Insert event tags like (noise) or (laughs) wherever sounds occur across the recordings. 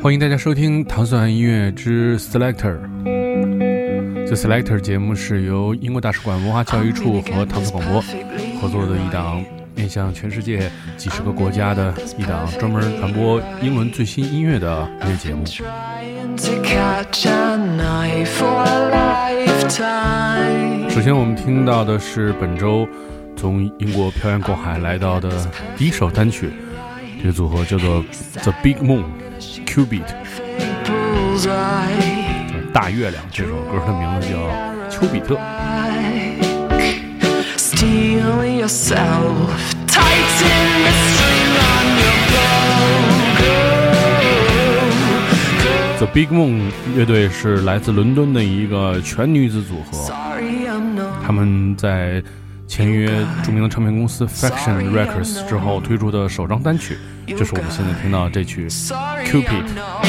欢迎大家收听糖蒜音乐之 Selector。这 Selector 节目是由英国大使馆文化教育处和糖蒜广播合作的一档面向全世界几十个国家的一档专门传播英文最新音乐的音乐节目。首先，我们听到的是本周从英国漂洋过海来到的第一首单曲，这个组合叫做 The Big Moon。Q Beat，大月亮这首歌的名字叫丘比特。The Big Moon 乐队是来自伦敦的一个全女子组合，他们在签约著名的唱片公司 Faction Records 之后推出的首张单曲，就是我们现在听到的这曲 Cupid。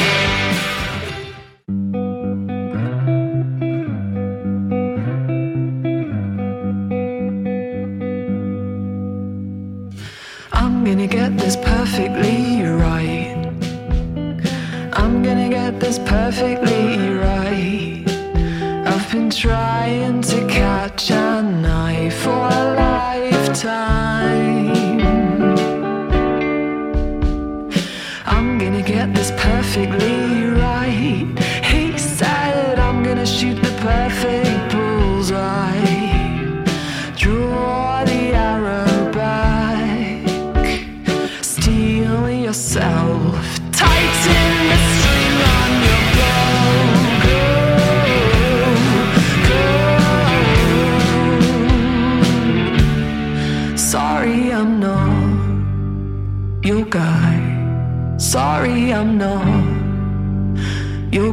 I'm gonna get this perfectly right. He said I'm gonna shoot the perfect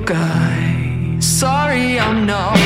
guy. Sorry, I'm not.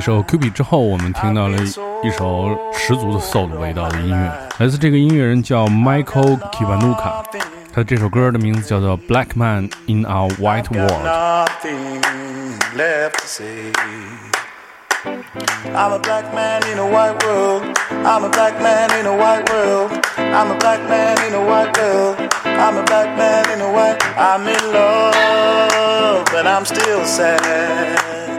首《Q B》之后，我们听到了一首十足的 soul 味道的音乐，来自这个音乐人叫 Michael Kiwanuka，他这首歌的名字叫做《Black Man in a White World》。 I'm a black man in a white world. I'm a black man in a white world. I'm a black man in a white world. I'm a black man in a white. I'm in love, but I'm still sad.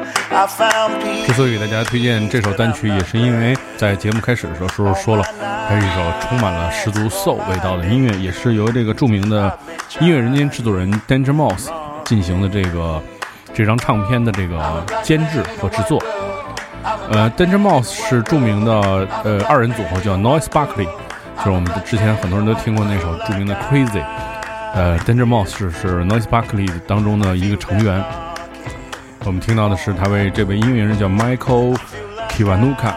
之所以给大家推荐这首单曲，也是因为在节目开始的时候，叔叔说了，它是一首充满了十足 soul 味道的音乐，也是由这个著名的音乐人间制作人 Danger Mouse 进行的这个这张唱片的这个监制和制作。呃，Danger Mouse 是著名的呃二人组合，叫 Noise Barkley，就是我们之前很多人都听过那首著名的 Crazy。呃，Danger Mouse 是 Noise Barkley 当中的一个成员。我们听到的是他为这位音乐人叫 Michael Kiwanuka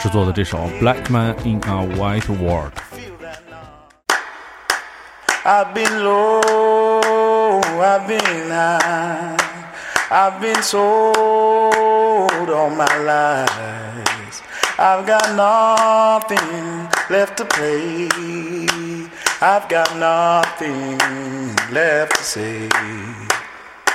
制作的这首《Black Man in a White World》。 I've been low, I've been high, I've been sold all my lies. I've got nothing left to play. I've got nothing left to say.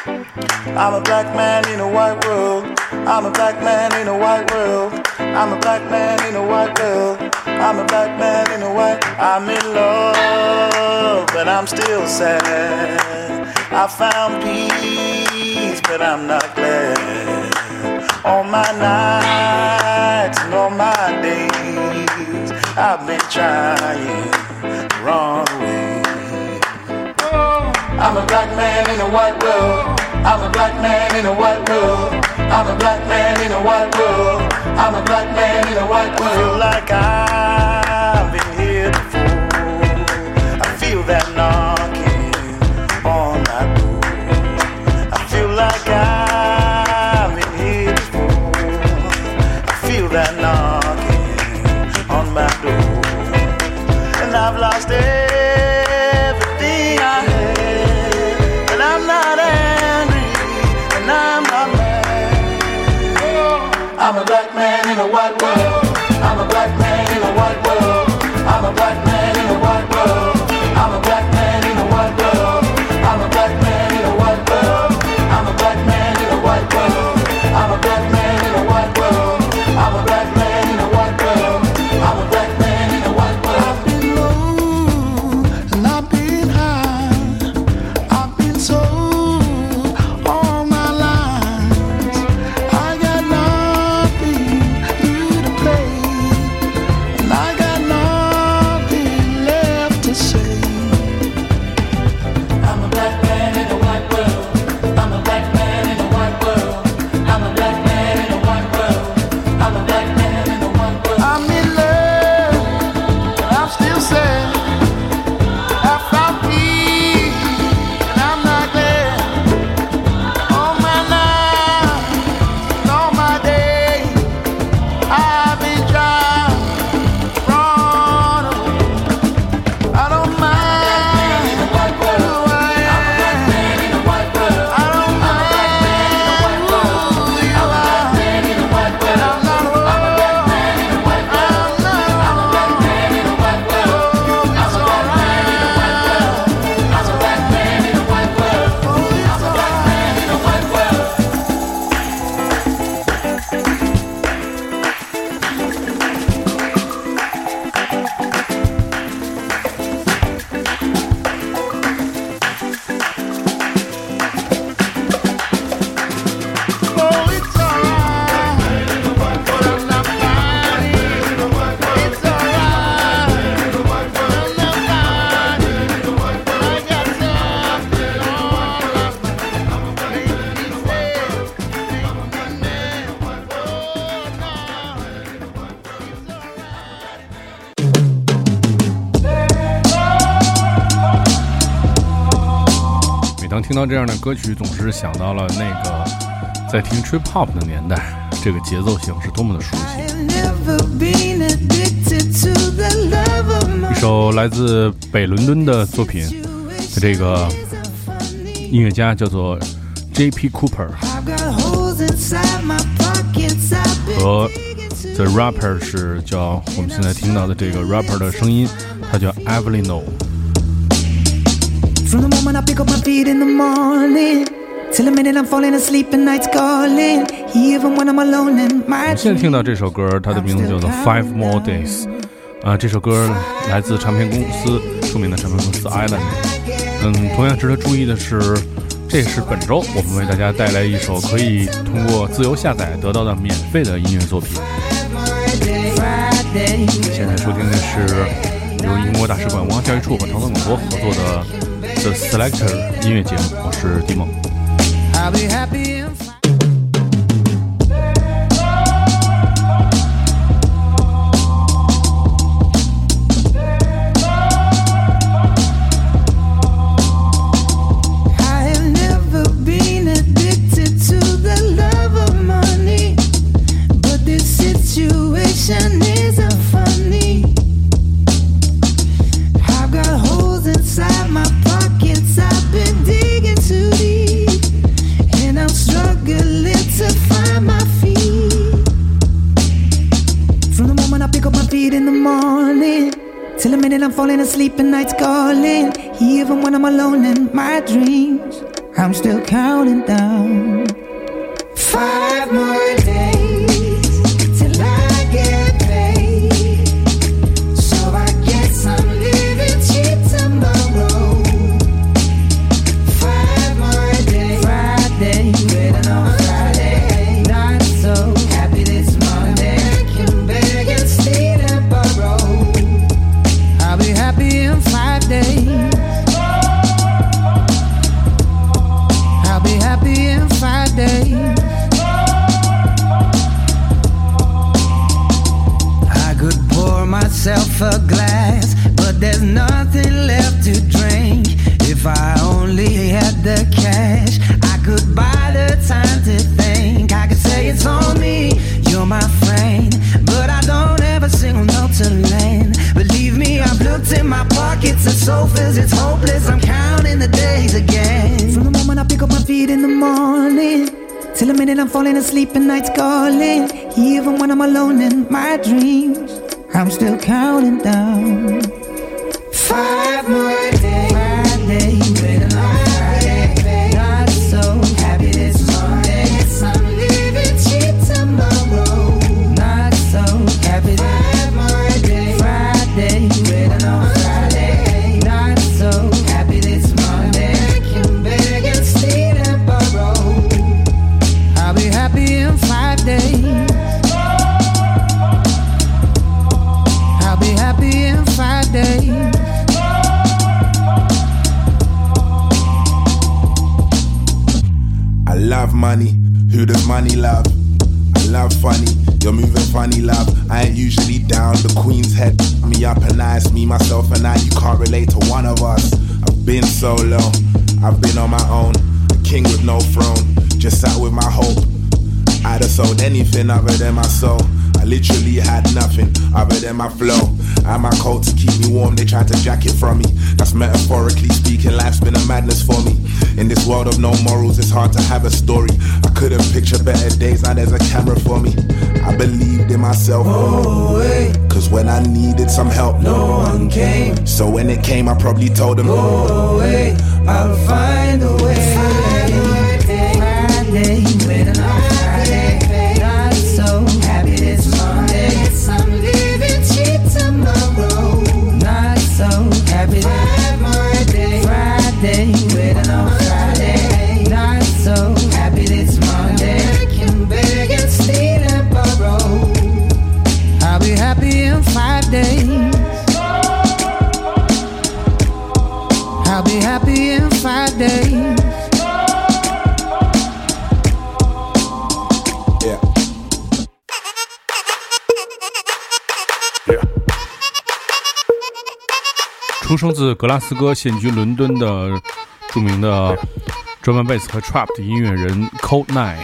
I'm a black man in a white world. I'm a black man in a white world. I'm a black man in a white world. I'm a black man in a white. I'm in love, but I'm still sad. I found peace, but I'm not glad. All my nights and all my days, I've been trying black man in a white world. I'm a black man in a white world. I'm a black man in a white world. I'm a black man in a white world. I like I've man in a white world. I'm a black man in a white world. 听到这样的歌曲，总是想到了那个在听 trip hop 的年代，这个节奏型是多么的熟悉。一首来自北伦敦的作品，这个音乐家叫做 J.P. Cooper。和 The Rapper 是叫我们现在听到的这个 Rapper 的声音，他叫 Avelino。From the moment I pick up my feet in the morning till the minute I'm falling asleep and night's calling. Even when I'm alone in my 现在.听到这首歌，它的名字叫做 Five More Days，啊，这首歌来自唱片公司著名的唱片公司 Island。嗯，同样值得注意的是，这是本周我们为大家带来一首可以通过自由下载得到的免费的音乐作品。现在收听的是由英国大使馆文化教育处和唐宋广播合作的 The Selector 音乐节目，我是迪梦。Minute I'm falling asleep and night's calling. Even when I'm alone in my dreams, I'm still counting down. Five more the cash, I could buy the time to think. I could say it's on me, you're my friend, but I don't a single note to lend. Believe me, I've looked in my pockets and sofas, it's hopeless. I'm counting the days again. From the moment I pick up my feet in the morning. Till the minute I'm falling asleep and night's calling. Even when I'm alone in my dreams, I'm still counting down. Five more days. Love money. Who does money love? I love funny. You're moving funny, love. I ain't usually down. The queen's head me up and. It's me, myself, and I. You can't relate to one of us. I've been solo. I've been on my own. A king with no throne. Just sat with my hope. I'd have sold anything other than my soul. I literally had nothing other than my flow and my coat to keep me warm. They tried to jack it from me. That's metaphorically speaking. Life's been a madness for me. In this world of no morals, it's hard to have a story. I couldn't picture better days. Now there's a camera for me. I believed in myself. Oh, Cause when I needed some help, no one came. So when it came, I probably told them, Oh, wait, I'll find a way. Friday, waiting on 出生自格拉斯哥、现居伦敦的著名的专门贝斯和 trap 的音乐人 Cold Night，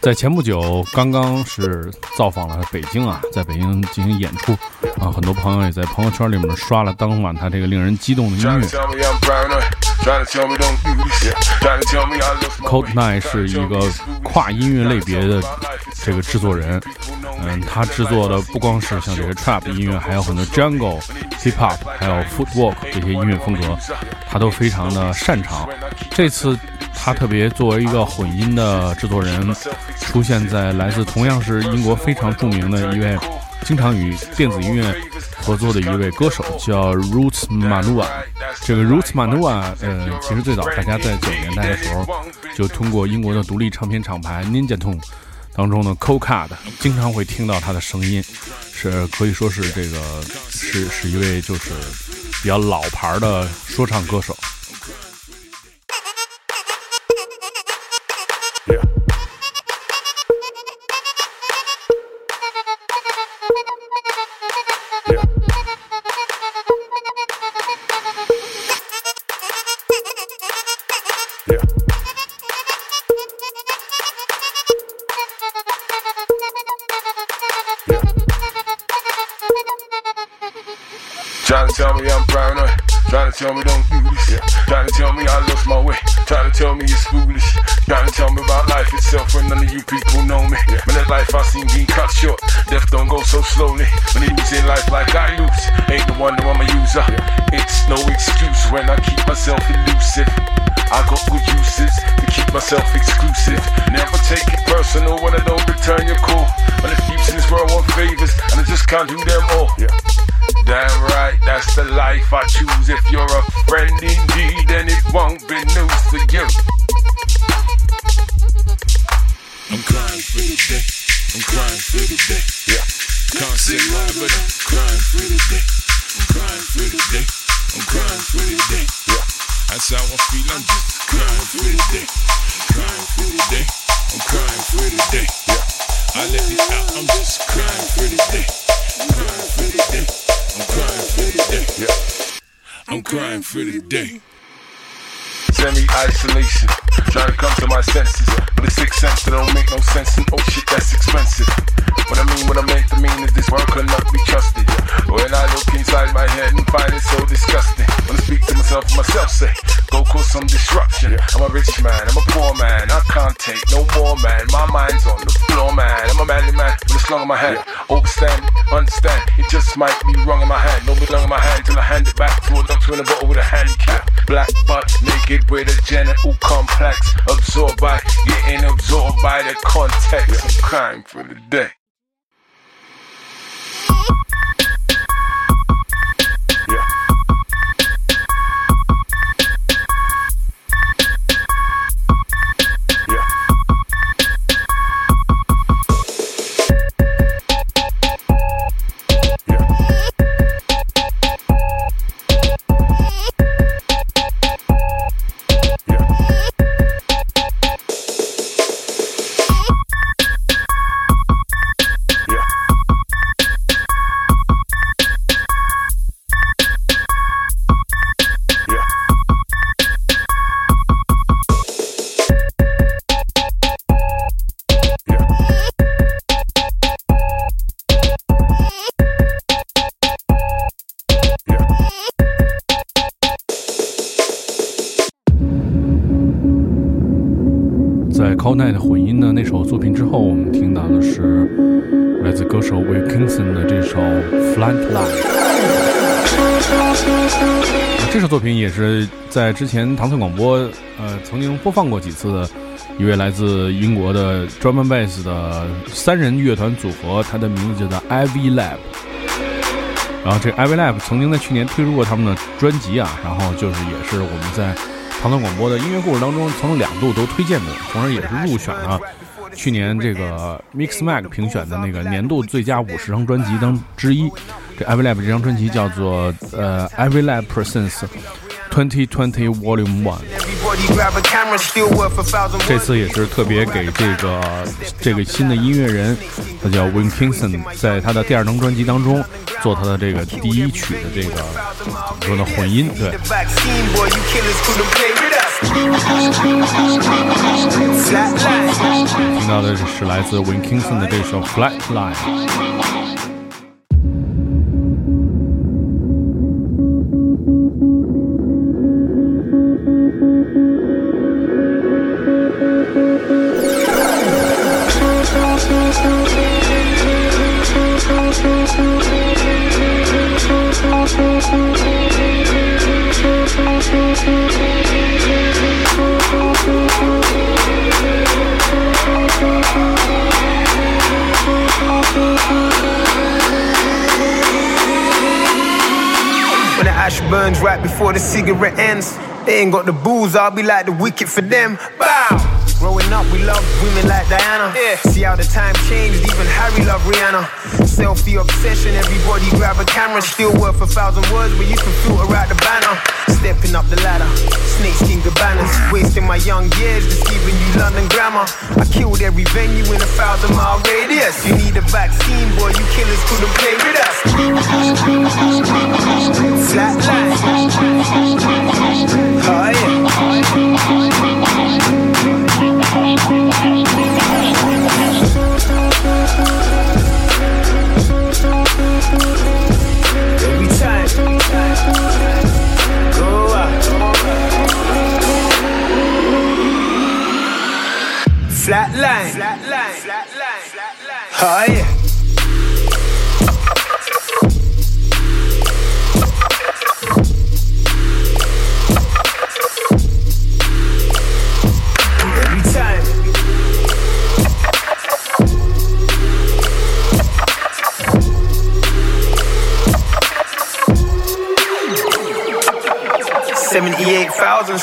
在前不久刚刚是造访了北京啊，在北京进行演出啊，很多朋友也在朋友圈里面刷了当晚他这个令人激动的音乐。Codeine 是一个跨音乐类别的这个制作人，嗯，他制作的不光是像这些 Trap 音乐，还有很多 Jungle、Hip Hop，还有 Footwork 这些音乐风格，他都非常的擅长。这次他特别作为一个混音的制作人，出现在来自同样是英国非常著名的一位。经常与电子音乐合作的一位歌手，叫 Roots Manua。这个 Roots Manua，呃，其实最早大家在九十年代的时候，就通过英国的独立唱片厂牌 Ninja Tune 当中的 Co-Card，经常会听到他的声音，是可以说是这个是是一位就是比较老牌的说唱歌手。Tell me I'm paranoid. Trying to tell me don't do this. Trying to tell me I lost my way. Trying to tell me it's foolish. Trying to tell me about life itself when none of you people know me. When that life I seen being cut short. Death don't go so slowly. When lose in life like I lose. Ain't the wonder I'm a user. It's no excuse when I keep myself elusive. I got good uses to keep myself exclusive. Never take it personal when I don't return your call. When the thieves in this world want favors and I just can't do them all. Damn right, that's the life I choose. If you're a friend indeed, then it won't be news to you. I'm crying for the day. I'm crying for the day. Yeah. Can't say why, but I'm crying for the day. I'm crying for the day. I'm crying for the day. Yeah. That's how I feel. I'm just crying for the day. Crying for the day. I'm crying for the day. Yeah. I let it out. I'm just crying for the day. Crying for the day. Semi isolation, trying to come to my senses. But the sixth sense that don't make no sense, and oh shit, that's expensive. What I mean, what I meant to mean is this world cannot be trusted. When I look inside my head and find it so disgusting. When I speak to myself, myself say, go cause some disruption. I'm a rich man, I'm a poor man, I can't take no more, man. My mind's on the floor, man. I'm a manly man with a slung in my hand. Overstand, understand, it just might be wrong in my hand. No belong in my hand till I hand it back to a doctor in a bottle with a handicap. Black butt, naked with a genital complex. Absorbed by, getting absorbed by the context. I'm crying for the day. 这首作品也是在之前唐宋广播呃曾经播放过几次的一位来自英国的 drum and bass 的三人乐团组合，它的名字叫做 Ivy Lab。然后这 Ivy Lab 曾经在去年推出过他们的专辑啊，然后就是也是我们在唐唐广播的音乐故事当中曾两度都推荐过，同时也是入选了去年这个 Mix Mag 评选的那个年度最佳五十张专辑当之一。这 Every Lab 这张专辑叫做呃 Every Lab Presents。Twenty Twenty Volume One，这次也是特别给这个这个新的音乐人，他叫 Win Kingston，在他的第二张专辑当中做他的这个第一曲的这个怎么说呢混音，对。听到的是来自 Win Kingston 的这首 Flatline。Before the cigarette ends. They ain't got the booze, I'll be like the wicked for them. Bow! Growing up, we loved women like Diana. Yeah. See how the time changed, even Harry loved Rihanna. Selfie obsession, everybody grab a camera. Still worth a thousand words, but you can filter out the banner. Stepping up the ladder, snakeskin cabanas. Wasting my young years, just giving you London grammar. I killed every venue in a thousand mile radius. You need a vaccine, boy, you killers couldn't play with us.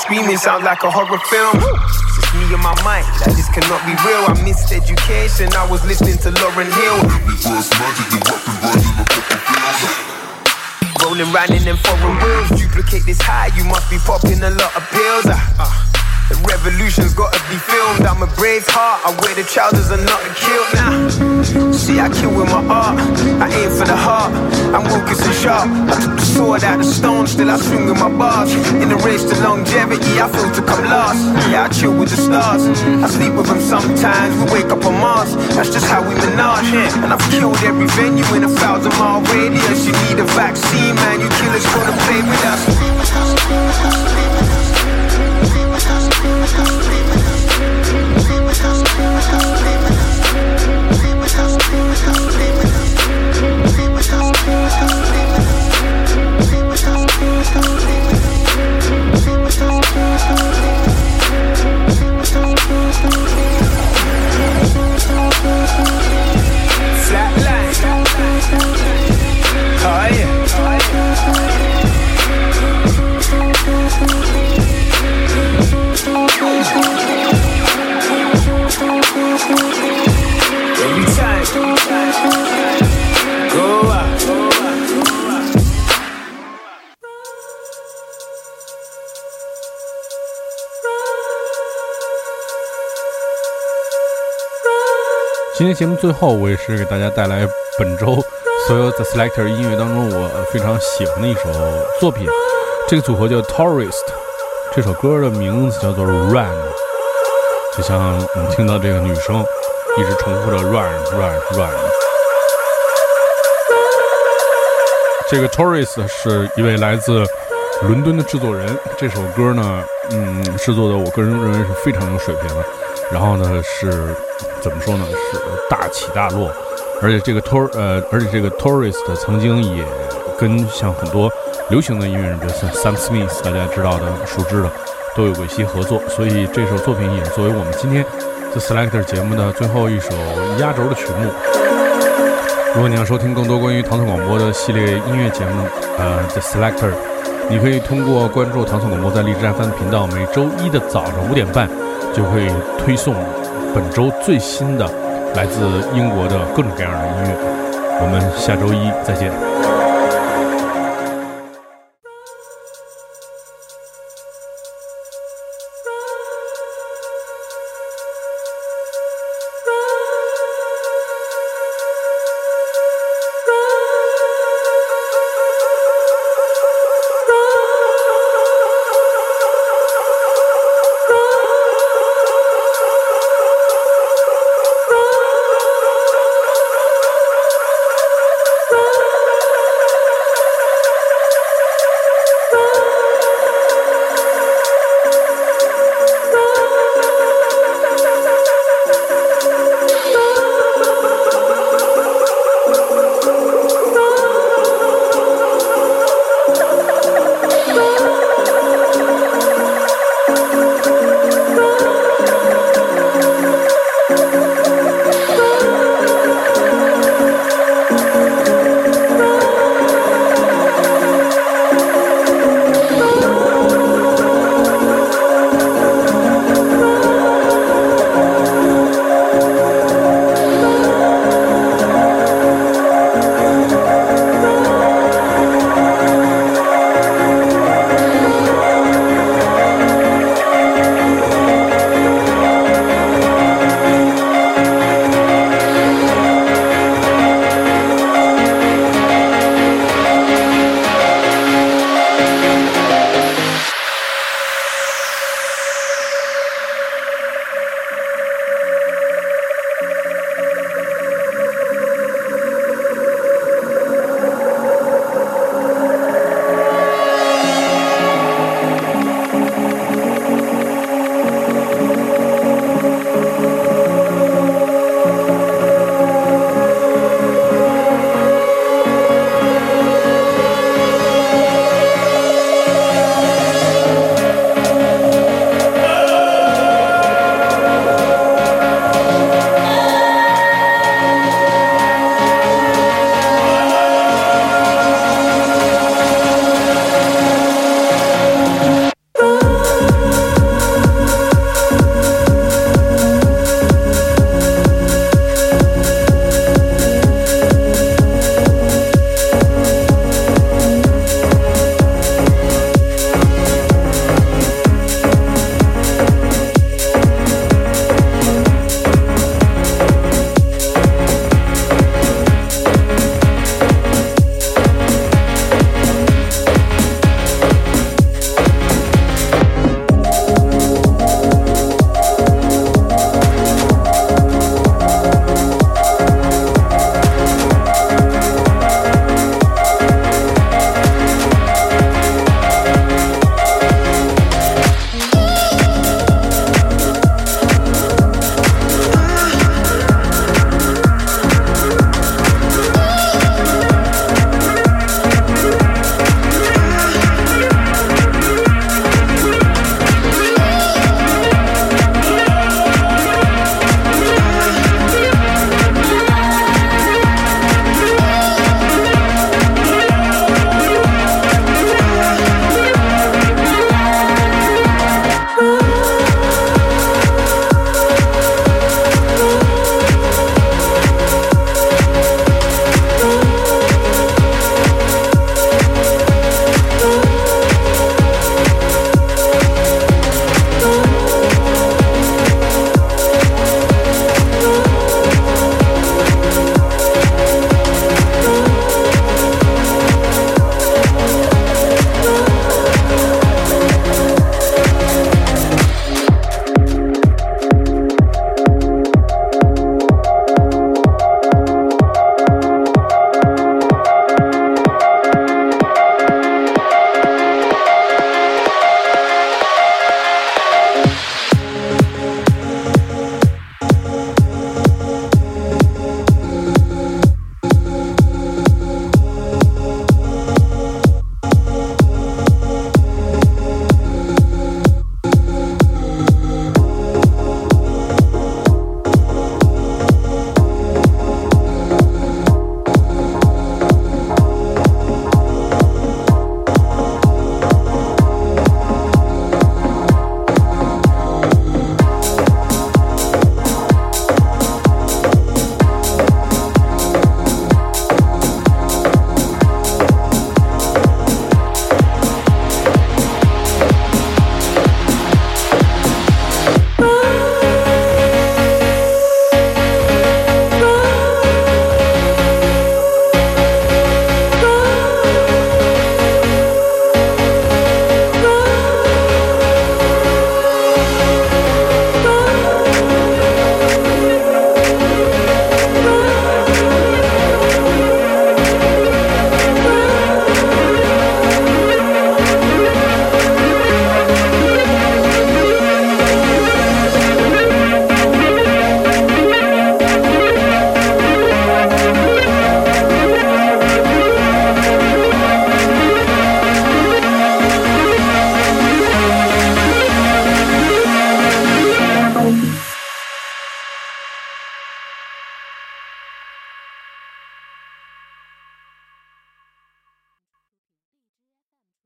Screaming sounds like a horror film. It's me and my mind, like this cannot be real. I missed education, I was listening to Lauren Hill. Rolling round in them foreign wheels, duplicate this high, you must be popping a lot of pills. Uh, uh, the revolution's gotta be filmed. I'm a brave heart, I wear the trousers and not a kilt now. See, I kill with my art, I aim for the heart. I'm Wilkinson sharp. I took the sword out the stone, still I swing with my bars. In the race to longevity, I feel to come last. Yeah, I chill with the stars. I sleep with them sometimes, we wake up on Mars. That's just how we menage. And I've killed every venue in a thousand mile radius. You need a vaccine, man. You killers gonna play with us. 天节目最后，我也是给大家带来本周 (laughs) 所有 The Selector 音乐当中我非常喜欢的一首作品。这个组合叫 Tourist，这首歌的名字叫做 Run，就像我们听到这个女生一直重复着 Run Run Run。这个 Tourist 是一位来自伦敦的制作人，这首歌呢，嗯，制作的我个人认为是非常有水平的。然后呢，是怎么说呢？是大起大落，而且这个 tour 呃，而且这个 tourist 曾经也跟像很多流行的音乐人，比如像 Sam Smith，大家知道的、熟知的，都有过一些合作。所以这首作品也作为我们今天 The Selector 节目的最后一首压轴的曲目。如果你要收听更多关于唐宋广播的系列音乐节目，呃，The Selector，你可以通过关注唐宋广播在荔枝 FM 频道，每周一的早上五点半就会推送本周最新的来自英国的各种各样的音乐。我们下周一再见。